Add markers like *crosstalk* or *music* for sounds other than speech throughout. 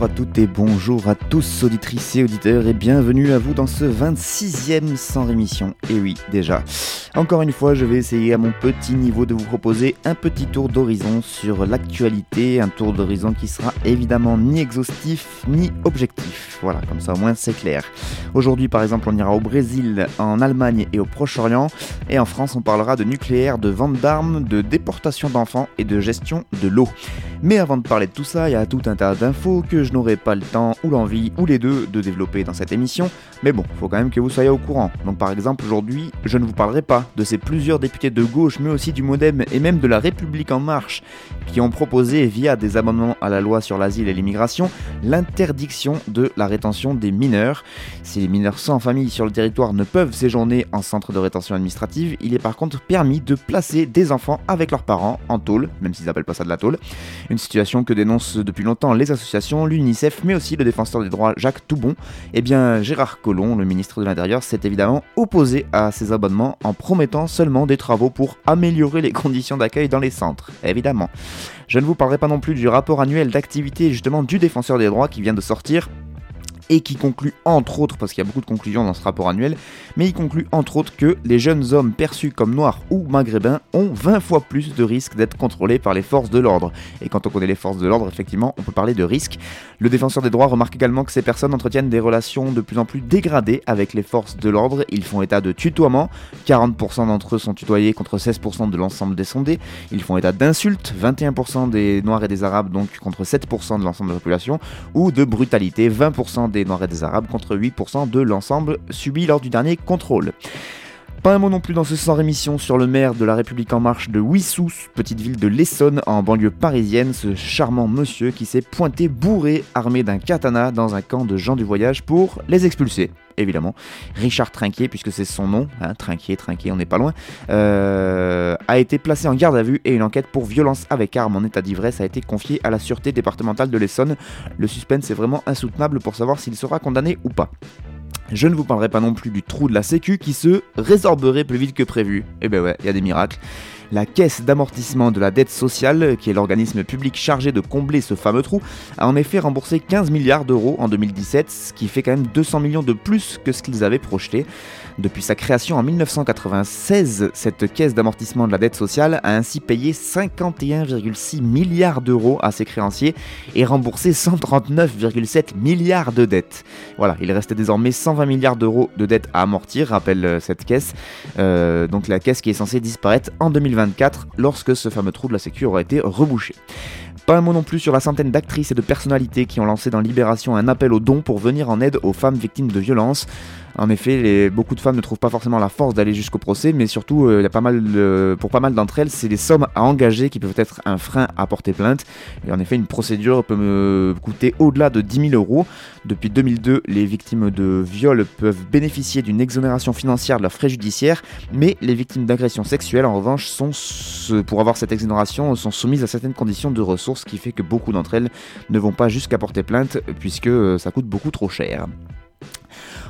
Bonjour à toutes et bonjour à tous, auditrices et auditeurs, et bienvenue à vous dans ce 26e sans rémission. Et oui, déjà. Encore une fois, je vais essayer à mon petit niveau de vous proposer un petit tour d'horizon sur l'actualité, un tour d'horizon qui sera évidemment ni exhaustif ni objectif. Voilà, comme ça au moins c'est clair. Aujourd'hui, par exemple, on ira au Brésil, en Allemagne et au Proche-Orient, et en France, on parlera de nucléaire, de vente d'armes, de déportation d'enfants et de gestion de l'eau. Mais avant de parler de tout ça, il y a tout un tas d'infos que je n'aurai pas le temps ou l'envie ou les deux de développer dans cette émission. Mais bon, faut quand même que vous soyez au courant. Donc par exemple, aujourd'hui, je ne vous parlerai pas de ces plusieurs députés de gauche, mais aussi du Modem et même de la République en marche, qui ont proposé via des amendements à la loi sur l'asile et l'immigration l'interdiction de la rétention des mineurs. Si les mineurs sans famille sur le territoire ne peuvent séjourner en centre de rétention administrative, il est par contre permis de placer des enfants avec leurs parents en tôle, même s'ils n'appellent pas ça de la tôle. Une situation que dénoncent depuis longtemps les associations, l'UNICEF, mais aussi le défenseur des droits Jacques Toubon. Eh bien, Gérard Collomb, le ministre de l'Intérieur, s'est évidemment opposé à ces abonnements en promettant seulement des travaux pour améliorer les conditions d'accueil dans les centres. Évidemment. Je ne vous parlerai pas non plus du rapport annuel d'activité justement du défenseur des droits qui vient de sortir et qui conclut entre autres, parce qu'il y a beaucoup de conclusions dans ce rapport annuel, mais il conclut entre autres que les jeunes hommes perçus comme noirs ou maghrébins ont 20 fois plus de risques d'être contrôlés par les forces de l'ordre. Et quand on connaît les forces de l'ordre, effectivement, on peut parler de risque. Le défenseur des droits remarque également que ces personnes entretiennent des relations de plus en plus dégradées avec les forces de l'ordre. Ils font état de tutoiement, 40% d'entre eux sont tutoyés contre 16% de l'ensemble des sondés. Ils font état d'insultes, 21% des noirs et des arabes donc contre 7% de l'ensemble de la population, ou de brutalité, 20% des Noirs et des Arabes contre 8% de l'ensemble subi lors du dernier contrôle. Pas un mot non plus dans ce sans rémission sur le maire de la République en marche de Wissous, petite ville de l'Essonne en banlieue parisienne, ce charmant monsieur qui s'est pointé bourré armé d'un katana dans un camp de gens du voyage pour les expulser. Évidemment, Richard Trinquier, puisque c'est son nom, hein, Trinquier, Trinquier, on n'est pas loin, euh, a été placé en garde à vue et une enquête pour violence avec arme en état d'ivresse a été confiée à la sûreté départementale de l'Essonne. Le suspense est vraiment insoutenable pour savoir s'il sera condamné ou pas. Je ne vous parlerai pas non plus du trou de la sécu qui se résorberait plus vite que prévu. Eh ben ouais, il y a des miracles. La caisse d'amortissement de la dette sociale, qui est l'organisme public chargé de combler ce fameux trou, a en effet remboursé 15 milliards d'euros en 2017, ce qui fait quand même 200 millions de plus que ce qu'ils avaient projeté. Depuis sa création en 1996, cette caisse d'amortissement de la dette sociale a ainsi payé 51,6 milliards d'euros à ses créanciers et remboursé 139,7 milliards de dettes. Voilà, il restait désormais 120 milliards d'euros de dettes à amortir, rappelle euh, cette caisse. Euh, donc la caisse qui est censée disparaître en 2024 lorsque ce fameux trou de la sécu aura été rebouché. Pas un mot non plus sur la centaine d'actrices et de personnalités qui ont lancé dans Libération un appel aux dons pour venir en aide aux femmes victimes de violences. En effet, beaucoup de femmes ne trouvent pas forcément la force d'aller jusqu'au procès, mais surtout, euh, pour pas mal d'entre elles, c'est les sommes à engager qui peuvent être un frein à porter plainte. Et en effet, une procédure peut me coûter au-delà de 10 000 euros. Depuis 2002, les victimes de viol peuvent bénéficier d'une exonération financière de leurs frais judiciaires, mais les victimes d'agressions sexuelles, en revanche, pour avoir cette exonération, sont soumises à certaines conditions de ressources, ce qui fait que beaucoup d'entre elles ne vont pas jusqu'à porter plainte, puisque euh, ça coûte beaucoup trop cher.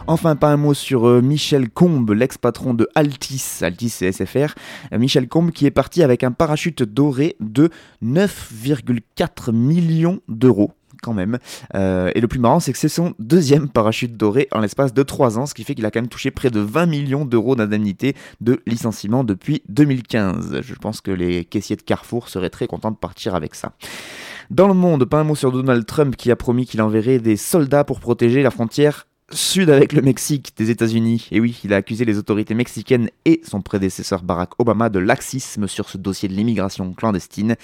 Enfin, pas un mot sur euh, Michel Combe, l'ex-patron de Altis, Altis c'est SFR. Euh, Michel Combe qui est parti avec un parachute doré de 9,4 millions d'euros quand même. Euh, et le plus marrant, c'est que c'est son deuxième parachute doré en l'espace de 3 ans, ce qui fait qu'il a quand même touché près de 20 millions d'euros d'indemnité de licenciement depuis 2015. Je pense que les caissiers de Carrefour seraient très contents de partir avec ça. Dans le monde, pas un mot sur Donald Trump qui a promis qu'il enverrait des soldats pour protéger la frontière sud avec le Mexique des États-Unis. Et oui, il a accusé les autorités mexicaines et son prédécesseur Barack Obama de laxisme sur ce dossier de l'immigration clandestine.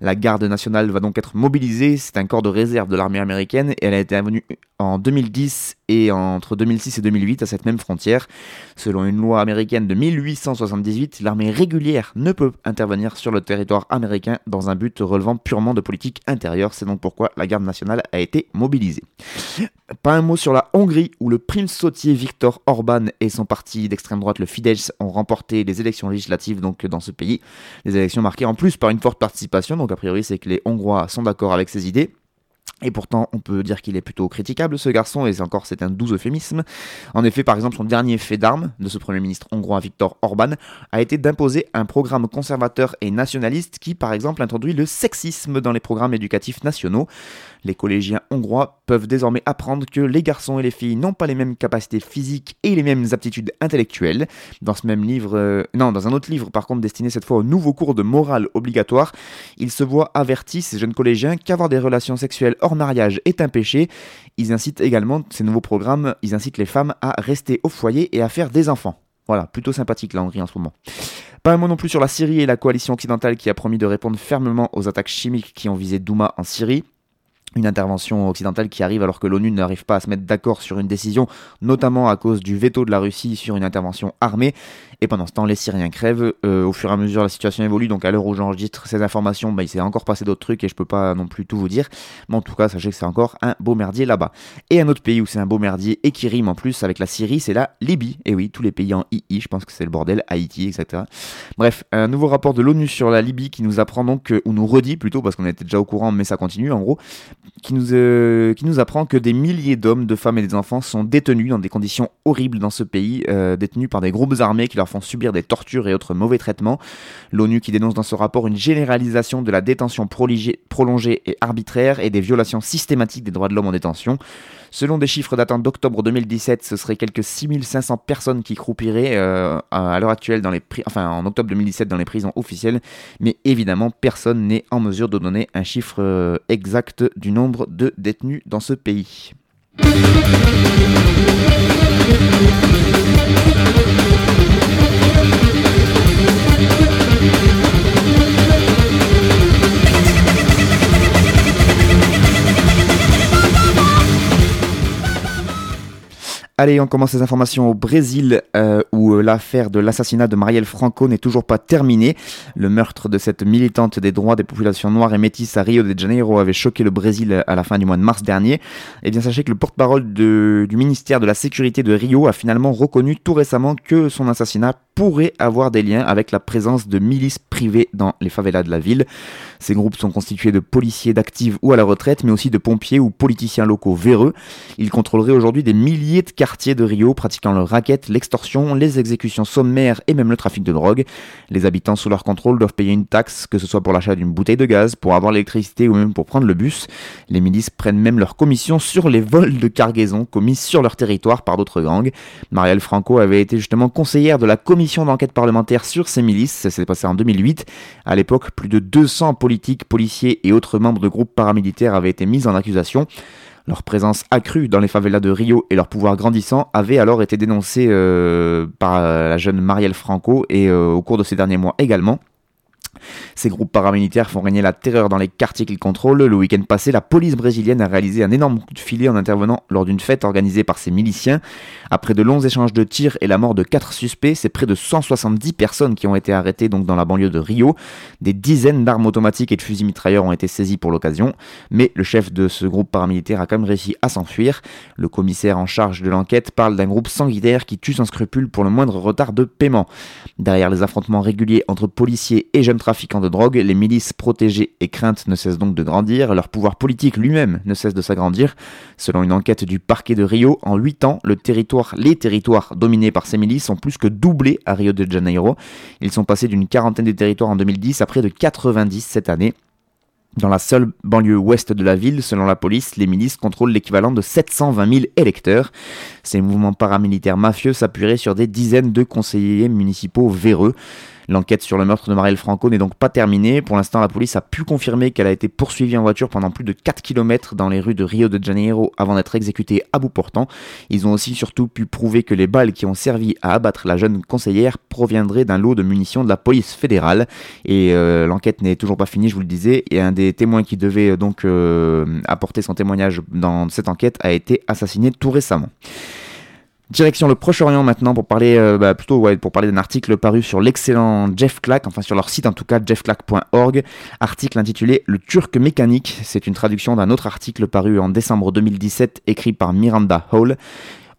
La garde nationale va donc être mobilisée. C'est un corps de réserve de l'armée américaine et elle a été venue en 2010 et entre 2006 et 2008 à cette même frontière. Selon une loi américaine de 1878, l'armée régulière ne peut intervenir sur le territoire américain dans un but relevant purement de politique intérieure. C'est donc pourquoi la garde nationale a été mobilisée. Pas un mot sur la Hongrie où le prince sautier Viktor Orban et son parti d'extrême droite le Fidesz ont remporté les élections législatives donc dans ce pays. Des élections marquées en plus par une forte participation, donc a priori c'est que les Hongrois sont d'accord avec ces idées. Et pourtant, on peut dire qu'il est plutôt critiquable ce garçon, et encore c'est un doux euphémisme. En effet, par exemple, son dernier fait d'armes de ce Premier ministre hongrois Viktor Orban a été d'imposer un programme conservateur et nationaliste qui, par exemple, introduit le sexisme dans les programmes éducatifs nationaux. Les collégiens hongrois peuvent désormais apprendre que les garçons et les filles n'ont pas les mêmes capacités physiques et les mêmes aptitudes intellectuelles. Dans ce même livre, euh, non, dans un autre livre par contre destiné cette fois aux nouveaux cours de morale obligatoire, ils se voient avertis, ces jeunes collégiens, qu'avoir des relations sexuelles hors mariage est un péché. Ils incitent également, ces nouveaux programmes, ils incitent les femmes à rester au foyer et à faire des enfants. Voilà, plutôt sympathique la Hongrie en ce moment. Pas un mot non plus sur la Syrie et la coalition occidentale qui a promis de répondre fermement aux attaques chimiques qui ont visé Douma en Syrie une intervention occidentale qui arrive alors que l'ONU n'arrive pas à se mettre d'accord sur une décision, notamment à cause du veto de la Russie sur une intervention armée. Pendant ce temps, les Syriens crèvent. Euh, au fur et à mesure, la situation évolue. Donc, à l'heure où j'enregistre ces informations, bah, il s'est encore passé d'autres trucs et je peux pas non plus tout vous dire. Mais en tout cas, sachez que c'est encore un beau merdier là-bas. Et un autre pays où c'est un beau merdier et qui rime en plus avec la Syrie, c'est la Libye. Et oui, tous les pays en II, je pense que c'est le bordel, Haïti, etc. Bref, un nouveau rapport de l'ONU sur la Libye qui nous apprend donc, ou nous redit plutôt, parce qu'on était déjà au courant, mais ça continue en gros, qui nous, euh, qui nous apprend que des milliers d'hommes, de femmes et des enfants sont détenus dans des conditions horribles dans ce pays, euh, détenus par des groupes armés qui leur font subir des tortures et autres mauvais traitements. L'ONU qui dénonce dans ce rapport une généralisation de la détention prolongée et arbitraire et des violations systématiques des droits de l'homme en détention. Selon des chiffres datant d'octobre 2017, ce serait quelques 6500 personnes qui croupiraient euh, à l'heure actuelle dans les enfin en octobre 2017 dans les prisons officielles, mais évidemment personne n'est en mesure de donner un chiffre euh, exact du nombre de détenus dans ce pays. Allez, on commence les informations au Brésil, euh, où euh, l'affaire de l'assassinat de Marielle Franco n'est toujours pas terminée. Le meurtre de cette militante des droits des populations noires et métisses à Rio de Janeiro avait choqué le Brésil à la fin du mois de mars dernier. Et eh bien, sachez que le porte-parole du ministère de la Sécurité de Rio a finalement reconnu tout récemment que son assassinat pourrait avoir des liens avec la présence de milices privées dans les favelas de la ville. Ces groupes sont constitués de policiers d'actifs ou à la retraite, mais aussi de pompiers ou politiciens locaux véreux. Ils contrôleraient aujourd'hui des milliers de quartiers de Rio, pratiquant le racket, l'extorsion, les exécutions sommaires et même le trafic de drogue. Les habitants sous leur contrôle doivent payer une taxe, que ce soit pour l'achat d'une bouteille de gaz, pour avoir l'électricité ou même pour prendre le bus. Les milices prennent même leur commission sur les vols de cargaison commis sur leur territoire par d'autres gangs. Marielle Franco avait été justement conseillère de la commission d'enquête parlementaire sur ces milices. Ça s'est passé en 2008. À l'époque, plus de 200 politiques, policiers et autres membres de groupes paramilitaires avaient été mis en accusation. Leur présence accrue dans les favelas de Rio et leur pouvoir grandissant avaient alors été dénoncés euh, par la jeune Marielle Franco et euh, au cours de ces derniers mois également. Ces groupes paramilitaires font régner la terreur dans les quartiers qu'ils contrôlent. Le week-end passé, la police brésilienne a réalisé un énorme coup de filet en intervenant lors d'une fête organisée par ses miliciens. Après de longs échanges de tirs et la mort de 4 suspects, c'est près de 170 personnes qui ont été arrêtées donc dans la banlieue de Rio. Des dizaines d'armes automatiques et de fusils mitrailleurs ont été saisies pour l'occasion, mais le chef de ce groupe paramilitaire a quand même réussi à s'enfuir. Le commissaire en charge de l'enquête parle d'un groupe sanguinaire qui tue sans scrupule pour le moindre retard de paiement. Derrière les affrontements réguliers entre policiers et jeunes trafiquants de drogue, les milices protégées et craintes ne cessent donc de grandir, leur pouvoir politique lui-même ne cesse de s'agrandir. Selon une enquête du parquet de Rio, en 8 ans, le territoire, les territoires dominés par ces milices ont plus que doublé à Rio de Janeiro. Ils sont passés d'une quarantaine de territoires en 2010 à près de 90 cette année. Dans la seule banlieue ouest de la ville, selon la police, les milices contrôlent l'équivalent de 720 000 électeurs. Ces mouvements paramilitaires mafieux s'appuieraient sur des dizaines de conseillers municipaux véreux. L'enquête sur le meurtre de Marielle Franco n'est donc pas terminée. Pour l'instant, la police a pu confirmer qu'elle a été poursuivie en voiture pendant plus de 4 km dans les rues de Rio de Janeiro avant d'être exécutée à bout portant. Ils ont aussi surtout pu prouver que les balles qui ont servi à abattre la jeune conseillère proviendraient d'un lot de munitions de la police fédérale. Et euh, l'enquête n'est toujours pas finie, je vous le disais, et un des témoins qui devait euh, donc euh, apporter son témoignage dans cette enquête a été assassiné tout récemment. Direction le Proche-Orient maintenant pour parler bah, plutôt pour parler d'un article paru sur l'excellent Jeff Clack, enfin sur leur site en tout cas jeffclack.org, article intitulé Le Turc mécanique. C'est une traduction d'un autre article paru en décembre 2017 écrit par Miranda Hall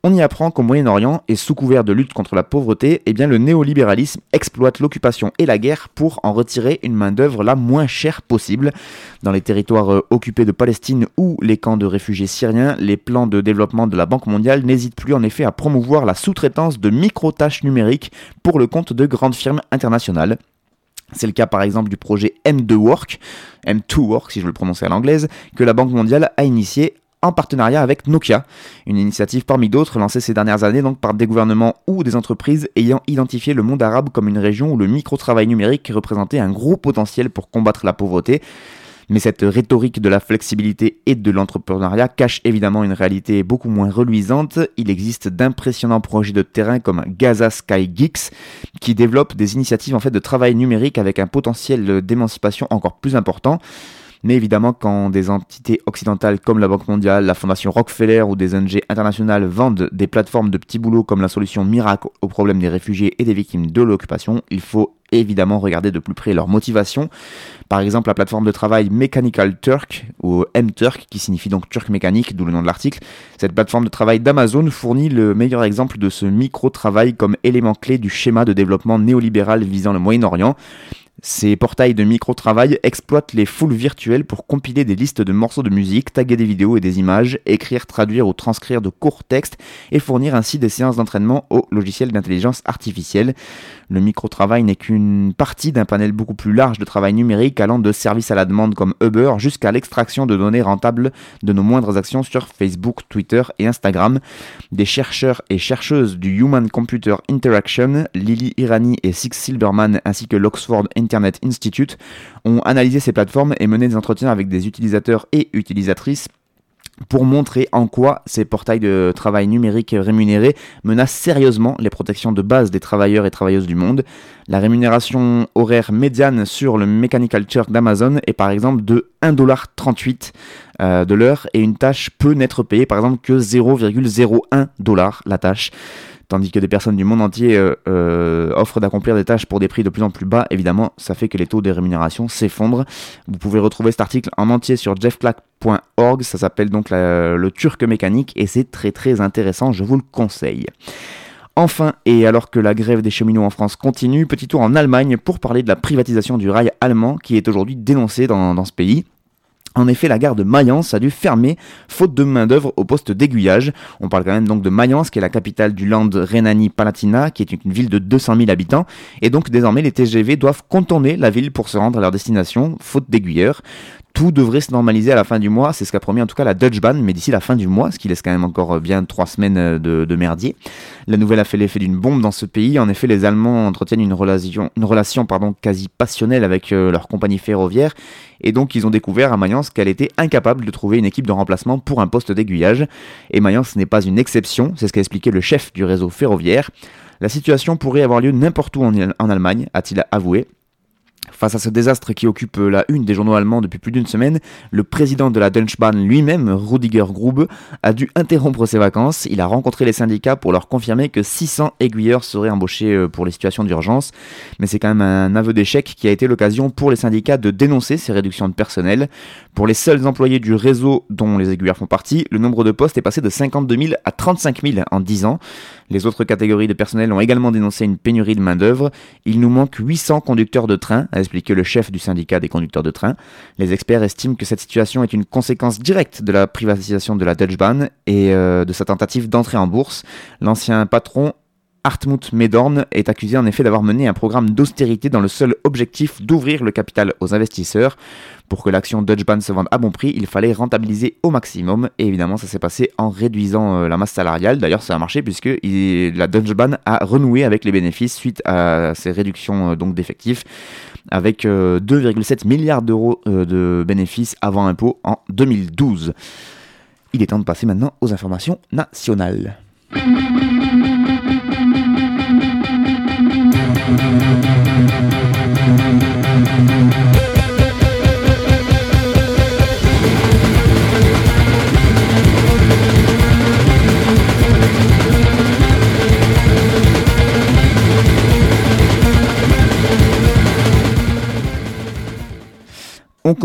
on y apprend qu'au Moyen-Orient, et sous couvert de lutte contre la pauvreté, eh le néolibéralisme exploite l'occupation et la guerre pour en retirer une main-d'œuvre la moins chère possible. Dans les territoires euh, occupés de Palestine ou les camps de réfugiés syriens, les plans de développement de la Banque mondiale n'hésitent plus en effet à promouvoir la sous-traitance de micro-tâches numériques pour le compte de grandes firmes internationales. C'est le cas par exemple du projet M2 Work, M2 Work si je le prononcer à l'anglaise, que la Banque mondiale a initié en partenariat avec Nokia, une initiative parmi d'autres lancée ces dernières années donc par des gouvernements ou des entreprises ayant identifié le monde arabe comme une région où le micro-travail numérique représentait un gros potentiel pour combattre la pauvreté. Mais cette rhétorique de la flexibilité et de l'entrepreneuriat cache évidemment une réalité beaucoup moins reluisante. Il existe d'impressionnants projets de terrain comme Gaza Sky Geeks qui développent des initiatives en fait de travail numérique avec un potentiel d'émancipation encore plus important. Mais évidemment, quand des entités occidentales comme la Banque mondiale, la Fondation Rockefeller ou des ONG internationales vendent des plateformes de petits boulots comme la solution miracle au problème des réfugiés et des victimes de l'occupation, il faut évidemment regarder de plus près leur motivation. Par exemple, la plateforme de travail Mechanical Turk, ou M-Turk, qui signifie donc turc mécanique, d'où le nom de l'article. Cette plateforme de travail d'Amazon fournit le meilleur exemple de ce micro-travail comme élément clé du schéma de développement néolibéral visant le Moyen-Orient. Ces portails de micro-travail exploitent les foules virtuelles pour compiler des listes de morceaux de musique, taguer des vidéos et des images, écrire, traduire ou transcrire de courts textes et fournir ainsi des séances d'entraînement au logiciel d'intelligence artificielle. Le micro-travail n'est qu'une partie d'un panel beaucoup plus large de travail numérique allant de services à la demande comme Uber jusqu'à l'extraction de données rentables de nos moindres actions sur Facebook, Twitter et Instagram. Des chercheurs et chercheuses du Human Computer Interaction, Lily Irani et Six Silberman ainsi que l'Oxford Internet Institute ont analysé ces plateformes et mené des entretiens avec des utilisateurs et utilisatrices pour montrer en quoi ces portails de travail numérique rémunérés menacent sérieusement les protections de base des travailleurs et travailleuses du monde. La rémunération horaire médiane sur le Mechanical Turk d'Amazon est par exemple de 1,38$ euh, de l'heure et une tâche peut n'être payée par exemple que 0,01$ la tâche tandis que des personnes du monde entier euh, euh, offrent d'accomplir des tâches pour des prix de plus en plus bas, évidemment, ça fait que les taux de rémunération s'effondrent. Vous pouvez retrouver cet article en entier sur jeffclack.org, ça s'appelle donc le turc mécanique, et c'est très très intéressant, je vous le conseille. Enfin, et alors que la grève des cheminots en France continue, petit tour en Allemagne pour parler de la privatisation du rail allemand qui est aujourd'hui dénoncée dans ce pays. En effet, la gare de Mayence a dû fermer, faute de main-d'œuvre au poste d'aiguillage. On parle quand même donc de Mayence, qui est la capitale du Land Rhénanie-Palatinat, qui est une ville de 200 000 habitants. Et donc, désormais, les TGV doivent contourner la ville pour se rendre à leur destination, faute d'aiguilleurs tout devrait se normaliser à la fin du mois. C'est ce qu'a promis en tout cas la Dutch Ban, mais d'ici la fin du mois, ce qui laisse quand même encore bien trois semaines euh, de, merdier. La nouvelle a fait l'effet d'une bombe dans ce pays. En effet, les Allemands entretiennent une relation, une relation pardon, quasi passionnelle avec euh, leur compagnie ferroviaire. Et donc, ils ont découvert à Mayence qu'elle était incapable de trouver une équipe de remplacement pour un poste d'aiguillage. Et Mayence n'est pas une exception, c'est ce qu'a expliqué le chef du réseau ferroviaire. La situation pourrait avoir lieu n'importe où en Allemagne, a-t-il avoué. Face à ce désastre qui occupe la une des journaux allemands depuis plus d'une semaine, le président de la Deutsche Bahn lui-même, Rudiger Grube, a dû interrompre ses vacances. Il a rencontré les syndicats pour leur confirmer que 600 aiguilleurs seraient embauchés euh, pour les situations d'urgence. Mais c'est quand même un aveu d'échec qui a été l'occasion pour les syndicats de dénoncer ces réductions de personnel. Pour les seuls employés du réseau dont les aiguilleurs font partie, le nombre de postes est passé de 52 000 à 35 000 en 10 ans. Les autres catégories de personnel ont également dénoncé une pénurie de main-d'œuvre. Il nous manque 800 conducteurs de train, a expliqué le chef du syndicat des conducteurs de train. Les experts estiment que cette situation est une conséquence directe de la privatisation de la Deutsche Bahn et euh, de sa tentative d'entrée en bourse. L'ancien patron Hartmut Medorn est accusé en effet d'avoir mené un programme d'austérité dans le seul objectif d'ouvrir le capital aux investisseurs. Pour que l'action Deutsche Bahn se vende à bon prix, il fallait rentabiliser au maximum. Et évidemment, ça s'est passé en réduisant euh, la masse salariale. D'ailleurs, ça a marché puisque la Deutsche Bahn a renoué avec les bénéfices suite à ces réductions euh, donc d'effectifs, avec 2,7 euh, milliards d'euros de bénéfices avant impôt en 2012. Il est temps de passer maintenant aux informations nationales. On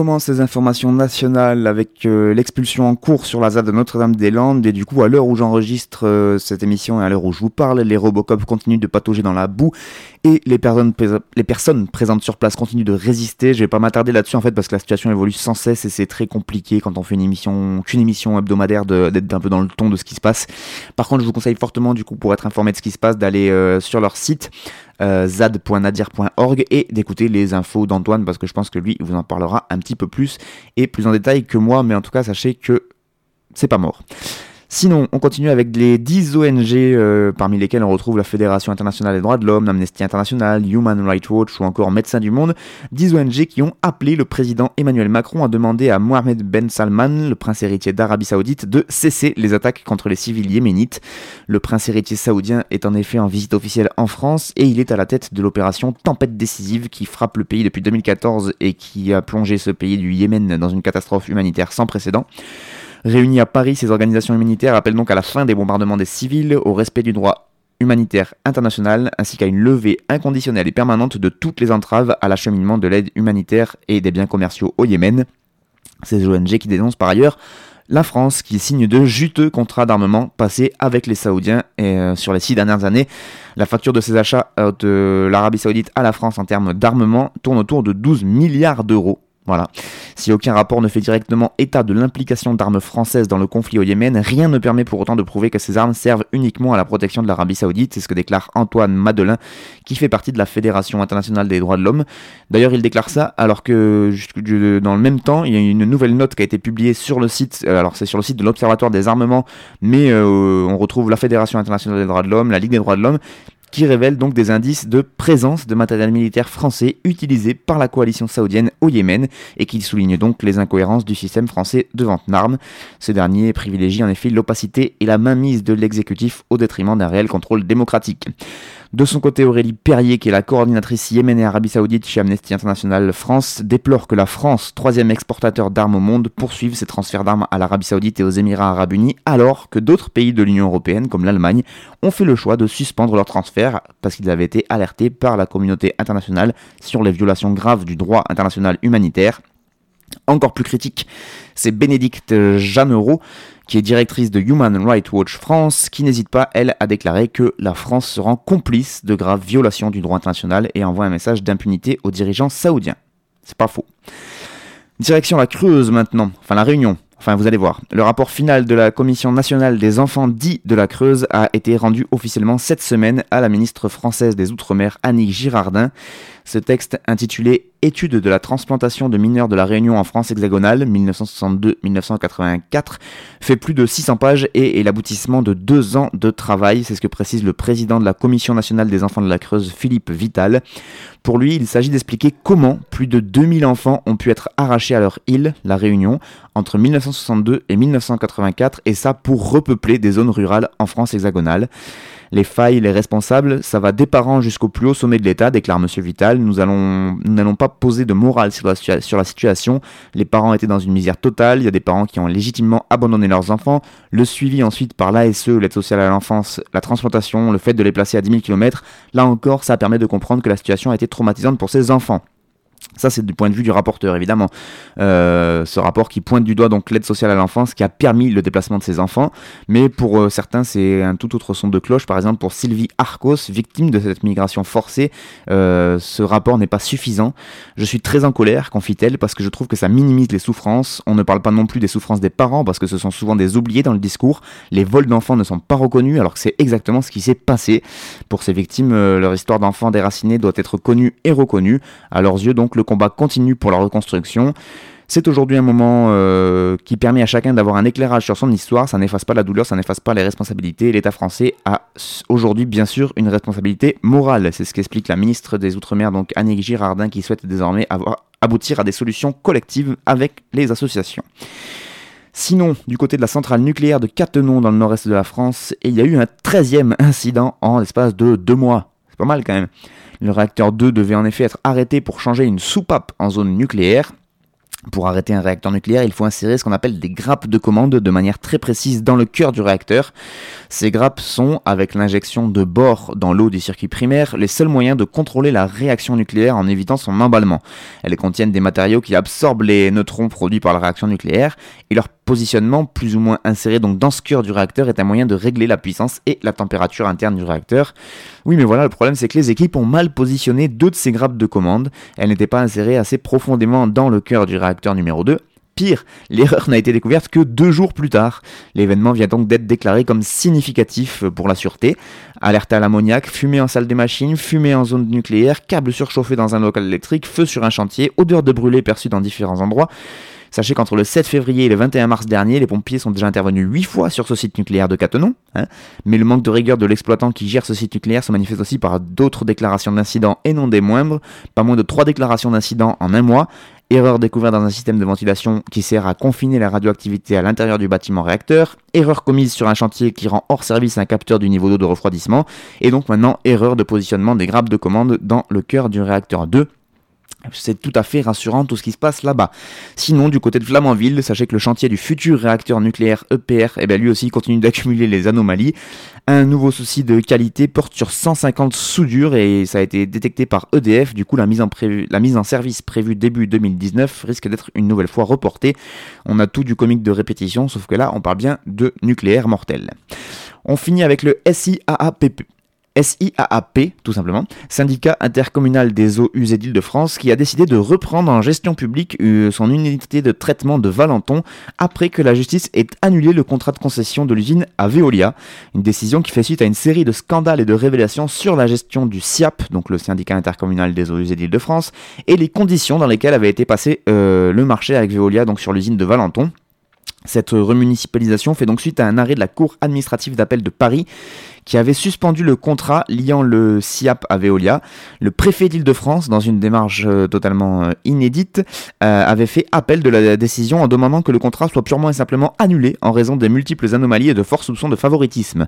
commence les informations nationales avec euh, l'expulsion en cours sur la ZAD de Notre-Dame-des-Landes et du coup à l'heure où j'enregistre euh, cette émission et à l'heure où je vous parle, les Robocop continuent de patauger dans la boue et les personnes, les personnes présentes sur place continuent de résister. Je vais pas m'attarder là-dessus en fait parce que la situation évolue sans cesse et c'est très compliqué quand on fait une émission, qu'une émission hebdomadaire d'être un peu dans le ton de ce qui se passe. Par contre, je vous conseille fortement du coup pour être informé de ce qui se passe d'aller euh, sur leur site euh, zad.nadir.org et d'écouter les infos d'Antoine parce que je pense que lui il vous en parlera un petit peu plus et plus en détail que moi, mais en tout cas sachez que c'est pas mort. Sinon, on continue avec les 10 ONG euh, parmi lesquelles on retrouve la Fédération internationale des droits de l'homme, Amnesty International, Human Rights Watch ou encore Médecins du Monde. 10 ONG qui ont appelé le président Emmanuel Macron à demander à Mohamed Ben Salman, le prince héritier d'Arabie Saoudite, de cesser les attaques contre les civils yéménites. Le prince héritier saoudien est en effet en visite officielle en France et il est à la tête de l'opération Tempête décisive qui frappe le pays depuis 2014 et qui a plongé ce pays du Yémen dans une catastrophe humanitaire sans précédent. Réunies à Paris, ces organisations humanitaires appellent donc à la fin des bombardements des civils, au respect du droit humanitaire international, ainsi qu'à une levée inconditionnelle et permanente de toutes les entraves à l'acheminement de l'aide humanitaire et des biens commerciaux au Yémen. Ces ONG qui dénoncent par ailleurs la France qui signe de juteux contrats d'armement passés avec les Saoudiens et, euh, sur les six dernières années. La facture de ces achats euh, de l'Arabie Saoudite à la France en termes d'armement tourne autour de 12 milliards d'euros voilà. Si aucun rapport ne fait directement état de l'implication d'armes françaises dans le conflit au Yémen, rien ne permet pour autant de prouver que ces armes servent uniquement à la protection de l'Arabie Saoudite, c'est ce que déclare Antoine Madelin, qui fait partie de la Fédération internationale des droits de l'homme. D'ailleurs, il déclare ça alors que dans le même temps, il y a une nouvelle note qui a été publiée sur le site, euh, alors c'est sur le site de l'Observatoire des armements, mais euh, on retrouve la Fédération internationale des droits de l'homme, la Ligue des droits de l'homme, qui révèle donc des indices de présence de matériel militaire français utilisé par la coalition saoudienne au Yémen et qui souligne donc les incohérences du système français de vente d'armes. Ce dernier privilégie en effet l'opacité et la mainmise de l'exécutif au détriment d'un réel contrôle démocratique. De son côté, Aurélie Perrier, qui est la coordinatrice Yémen Arabie Saoudite chez Amnesty International France, déplore que la France, troisième exportateur d'armes au monde, poursuive ses transferts d'armes à l'Arabie Saoudite et aux Émirats Arabes Unis, alors que d'autres pays de l'Union Européenne, comme l'Allemagne, ont fait le choix de suspendre leurs transferts parce qu'ils avaient été alertés par la communauté internationale sur les violations graves du droit international humanitaire. Encore plus critique, c'est Bénédicte Jeannereau, qui est directrice de Human Rights Watch France, qui n'hésite pas, elle, à déclarer que la France se rend complice de graves violations du droit international et envoie un message d'impunité aux dirigeants saoudiens. C'est pas faux. Direction la Creuse maintenant, enfin la Réunion. Enfin, vous allez voir. Le rapport final de la Commission nationale des enfants dits de la Creuse a été rendu officiellement cette semaine à la ministre française des Outre-mer, Annick Girardin. Ce texte intitulé Étude de la transplantation de mineurs de la Réunion en France hexagonale 1962-1984 fait plus de 600 pages et est l'aboutissement de deux ans de travail, c'est ce que précise le président de la Commission nationale des enfants de la Creuse, Philippe Vital. Pour lui, il s'agit d'expliquer comment plus de 2000 enfants ont pu être arrachés à leur île, la Réunion, entre 1962 et 1984, et ça pour repeupler des zones rurales en France hexagonale. Les failles, les responsables, ça va des parents jusqu'au plus haut sommet de l'État, déclare Monsieur Vital. Nous n'allons pas poser de morale sur la, sur la situation. Les parents étaient dans une misère totale. Il y a des parents qui ont légitimement abandonné leurs enfants. Le suivi ensuite par l'ASE, l'aide sociale à l'enfance, la transplantation, le fait de les placer à 10 000 km. Là encore, ça permet de comprendre que la situation a été traumatisante pour ces enfants. Ça, c'est du point de vue du rapporteur, évidemment. Euh, ce rapport qui pointe du doigt donc l'aide sociale à l'enfance qui a permis le déplacement de ces enfants. Mais pour euh, certains, c'est un tout autre son de cloche. Par exemple, pour Sylvie Arcos, victime de cette migration forcée, euh, ce rapport n'est pas suffisant. Je suis très en colère, confie-t-elle, parce que je trouve que ça minimise les souffrances. On ne parle pas non plus des souffrances des parents, parce que ce sont souvent des oubliés dans le discours. Les vols d'enfants ne sont pas reconnus, alors que c'est exactement ce qui s'est passé. Pour ces victimes, leur histoire d'enfants déracinés doit être connue et reconnue. À leurs yeux, donc, le combat continue pour la reconstruction. C'est aujourd'hui un moment euh, qui permet à chacun d'avoir un éclairage sur son histoire. Ça n'efface pas la douleur, ça n'efface pas les responsabilités. L'État français a aujourd'hui, bien sûr, une responsabilité morale. C'est ce qu'explique la ministre des Outre-mer, donc Annick Girardin, qui souhaite désormais aboutir à des solutions collectives avec les associations. Sinon, du côté de la centrale nucléaire de Cattenom, dans le nord-est de la France, il y a eu un 13e incident en l'espace de deux mois. Pas mal quand même. Le réacteur 2 devait en effet être arrêté pour changer une soupape en zone nucléaire. Pour arrêter un réacteur nucléaire, il faut insérer ce qu'on appelle des grappes de commande de manière très précise dans le cœur du réacteur. Ces grappes sont, avec l'injection de bord dans l'eau du circuit primaire, les seuls moyens de contrôler la réaction nucléaire en évitant son emballement. Elles contiennent des matériaux qui absorbent les neutrons produits par la réaction nucléaire et leur positionnement plus ou moins inséré donc dans ce cœur du réacteur est un moyen de régler la puissance et la température interne du réacteur. Oui mais voilà le problème c'est que les équipes ont mal positionné deux de ces grappes de commande, elles n'étaient pas insérées assez profondément dans le cœur du réacteur numéro 2 Pire, l'erreur *laughs* n'a été découverte que deux jours plus tard. L'événement vient donc d'être déclaré comme significatif pour la sûreté. Alerte à l'ammoniac, fumée en salle des machines, fumée en zone nucléaire, câble surchauffé dans un local électrique, feu sur un chantier, odeur de brûlé perçue dans différents endroits. Sachez qu'entre le 7 février et le 21 mars dernier, les pompiers sont déjà intervenus 8 fois sur ce site nucléaire de Cattenom. Hein. mais le manque de rigueur de l'exploitant qui gère ce site nucléaire se manifeste aussi par d'autres déclarations d'incidents et non des moindres. Pas moins de 3 déclarations d'incidents en un mois. Erreur découverte dans un système de ventilation qui sert à confiner la radioactivité à l'intérieur du bâtiment réacteur. Erreur commise sur un chantier qui rend hors service un capteur du niveau d'eau de refroidissement. Et donc maintenant, erreur de positionnement des grappes de commande dans le cœur du réacteur 2 c'est tout à fait rassurant tout ce qui se passe là-bas. Sinon, du côté de Flamanville, sachez que le chantier du futur réacteur nucléaire EPR, eh bien, lui aussi continue d'accumuler les anomalies. Un nouveau souci de qualité porte sur 150 soudures et ça a été détecté par EDF. Du coup, la mise en, la mise en service prévue début 2019 risque d'être une nouvelle fois reportée. On a tout du comique de répétition, sauf que là, on parle bien de nucléaire mortel. On finit avec le SIAAPP. SIAAP, tout simplement, syndicat intercommunal des eaux usées d'Île-de-France, qui a décidé de reprendre en gestion publique euh, son unité de traitement de Valenton après que la justice ait annulé le contrat de concession de l'usine à Veolia. Une décision qui fait suite à une série de scandales et de révélations sur la gestion du SIAP, donc le syndicat intercommunal des eaux usées d'Île-de-France, et les conditions dans lesquelles avait été passé euh, le marché avec Veolia, donc sur l'usine de Valenton. Cette remunicipalisation fait donc suite à un arrêt de la Cour administrative d'appel de Paris qui avait suspendu le contrat liant le SIAP à Veolia. Le préfet d'Île-de-France, dans une démarche euh, totalement euh, inédite, euh, avait fait appel de la décision en demandant que le contrat soit purement et simplement annulé en raison des multiples anomalies et de forts soupçons de favoritisme.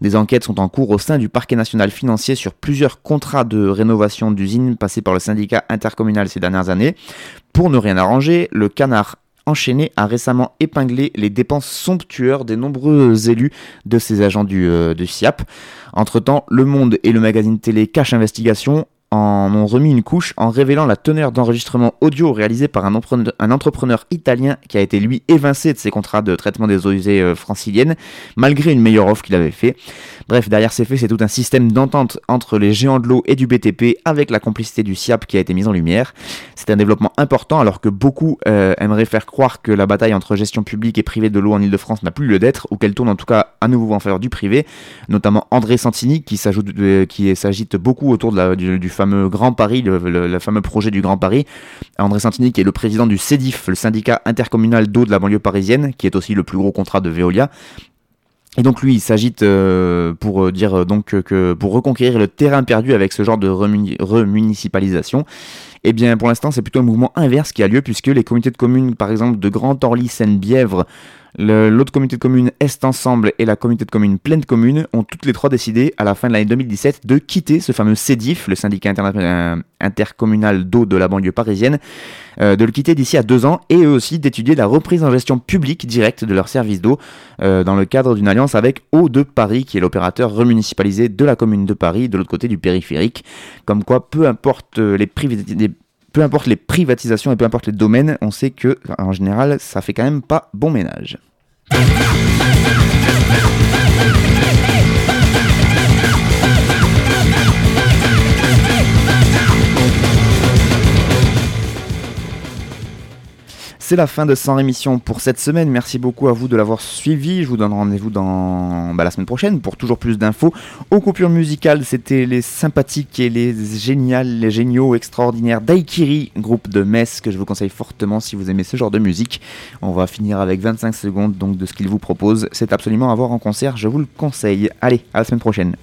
Des enquêtes sont en cours au sein du parquet national financier sur plusieurs contrats de rénovation d'usines passés par le syndicat intercommunal ces dernières années. Pour ne rien arranger, le canard enchaîné a récemment épinglé les dépenses somptueuses des nombreux élus de ces agents du, euh, SIAP. Entre-temps, Le Monde et le magazine télé Cache Investigation en ont remis une couche en révélant la teneur d'enregistrement audio réalisé par un, entrepreneur italien qui a été lui évincé de ses contrats de traitement des eaux usées euh, franciliennes, malgré une meilleure offre qu'il avait fait. Bref, derrière ces faits, c'est tout un système d'entente entre les géants de l'eau et du BTP avec la complicité du SIAP qui a été mise en lumière. C'est un développement important alors que beaucoup euh, aimeraient faire croire que la bataille entre gestion publique et privée de l'eau en Ile-de-France n'a plus lieu d'être ou qu'elle tourne en tout cas à nouveau en faveur du privé, notamment André Santini qui s'agite beaucoup autour du, du fameux Grand Paris, le, fameux projet du Grand Paris. André Santini, qui est le président du CEDIF, le syndicat intercommunal d'eau de la banlieue parisienne, qui est aussi le plus gros contrat de Veolia. Et donc lui, il s'agite euh, pour euh, dire euh, donc que pour reconquérir le terrain perdu avec ce genre de remunicipalisation. Eh bien, pour l'instant, c'est plutôt un mouvement inverse qui a lieu puisque les comités de communes, par exemple de Grand Orly, Seine-Bièvre, L'autre comité de communes Est Ensemble et la communauté de communes Pleine Commune ont toutes les trois décidé à la fin de l'année 2017 de quitter ce fameux CEDIF, le syndicat euh, intercommunal d'eau de la banlieue parisienne, euh, de le quitter d'ici à deux ans et eux aussi d'étudier la reprise en gestion publique directe de leur service d'eau euh, dans le cadre d'une alliance avec Eau de Paris qui est l'opérateur remunicipalisé de la commune de Paris de l'autre côté du périphérique. Comme quoi, peu importe les, peu importe les privatisations et peu importe les domaines, on sait que en général, ça fait quand même pas bon ménage. C'est la fin de 100 émissions pour cette semaine. Merci beaucoup à vous de l'avoir suivi. Je vous donne rendez-vous dans bah, la semaine prochaine pour toujours plus d'infos. Aux coupures musicales, c'était les sympathiques et les géniales, les géniaux, extraordinaires Daikiri, groupe de Metz que je vous conseille fortement si vous aimez ce genre de musique. On va finir avec 25 secondes donc de ce qu'ils vous proposent. C'est absolument à voir en concert, je vous le conseille. Allez, à la semaine prochaine.